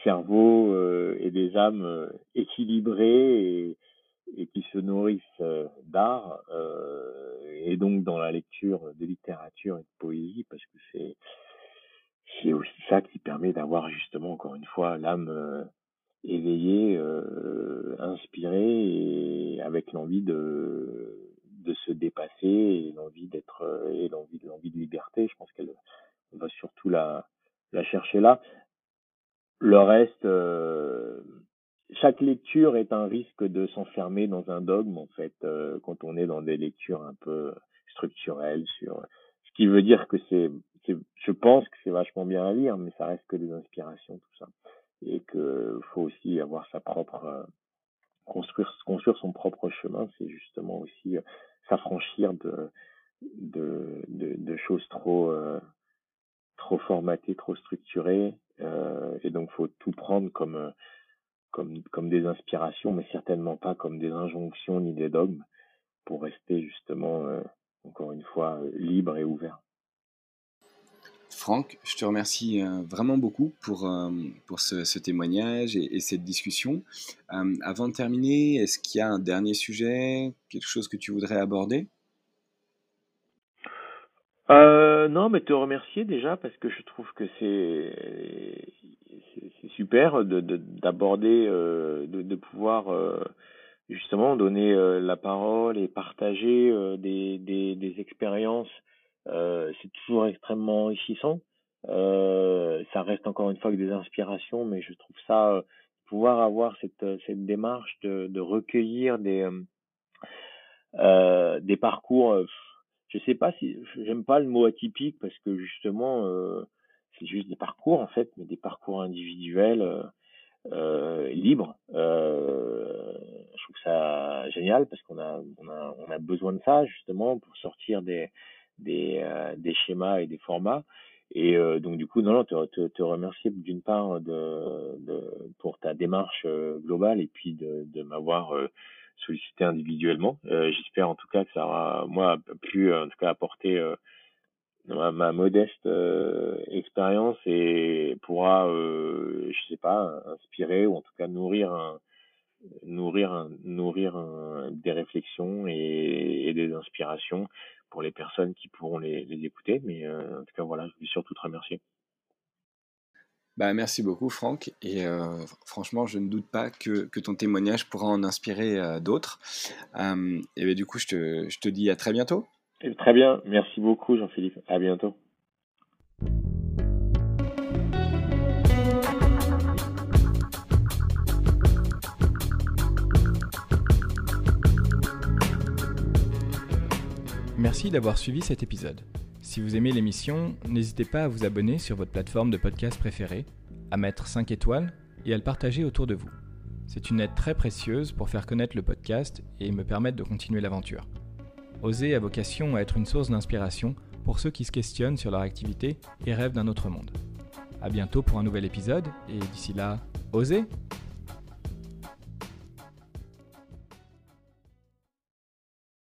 cerveaux et des âmes équilibrés et qui se nourrissent euh, d'art et donc dans la lecture de littérature et de poésie parce que c'est c'est aussi ça qui permet d'avoir justement encore une fois l'âme éveillée, inspirée et avec l'envie de de se dépasser et l'envie d'être euh, et l'envie de l'envie de liberté. Je pense qu'elle va surtout la la chercher là. Le reste, euh, chaque lecture est un risque de s'enfermer dans un dogme en fait euh, quand on est dans des lectures un peu structurelles sur ce qui veut dire que c'est, je pense que c'est vachement bien à lire, mais ça reste que des inspirations, tout ça. Et que faut aussi avoir sa propre, euh, construire, construire son propre chemin, c'est justement aussi euh, s'affranchir de, de, de, de, choses trop, euh, trop formatées, trop structurées. et donc, faut tout prendre comme, comme, des inspirations, mais certainement pas comme des injonctions ni des dogmes, pour rester justement, encore une fois, libre et ouvert. Franck, je te remercie euh, vraiment beaucoup pour, euh, pour ce, témoignage et, cette discussion. Euh, avant de terminer, est-ce qu'il y a un dernier sujet, quelque chose que tu voudrais aborder? Non, mais te remercier déjà parce que je trouve que c'est super d'aborder, de, de, de, pouvoir justement donner la parole et partager des, des, des expériences euh, c'est toujours extrêmement enrichissant. Euh, ça reste encore une fois que des inspirations, mais je trouve ça euh, pouvoir avoir cette, cette démarche de, de recueillir des euh, des parcours. Je sais pas si j'aime pas le mot atypique parce que justement c'est juste des parcours en fait, mais des parcours individuels euh, libres. je trouve ça génial parce qu'on a on a besoin de ça justement pour sortir des des, euh, schémas et des formats. Et euh, donc du coup, non, non, te, te, te remercier d'une part de, pour ta démarche euh, globale et puis de m'avoir sollicité individuellement. J'espère en tout cas que ça aura, moi, pu en tout cas apporter ma, ma, modeste expérience et pourra, je sais pas, inspirer ou en tout cas nourrir un, nourrir nourrir des réflexions et, et, des inspirations pour les personnes qui pourront les, écouter. Mais euh, en tout cas, voilà, je veux surtout te remercier. Bah, merci beaucoup, Franck. Et euh, franchement, je ne doute pas que, que, ton témoignage pourra en inspirer euh, d'autres. et ben, du coup, je te, je te dis à très bientôt. Très bien. Merci beaucoup, Jean-Philippe. À bientôt. Merci d'avoir suivi cet épisode. Si vous aimez l'émission, n'hésitez pas à vous abonner sur votre plateforme de podcast préférée, à mettre 5 étoiles et à le partager autour de vous. C'est une aide très précieuse pour faire connaître le podcast et me permettre de continuer l'aventure. Oser a vocation à être une source d'inspiration pour ceux qui se questionnent sur leur activité et rêvent d'un autre monde. A bientôt pour un nouvel épisode et d'ici là, osez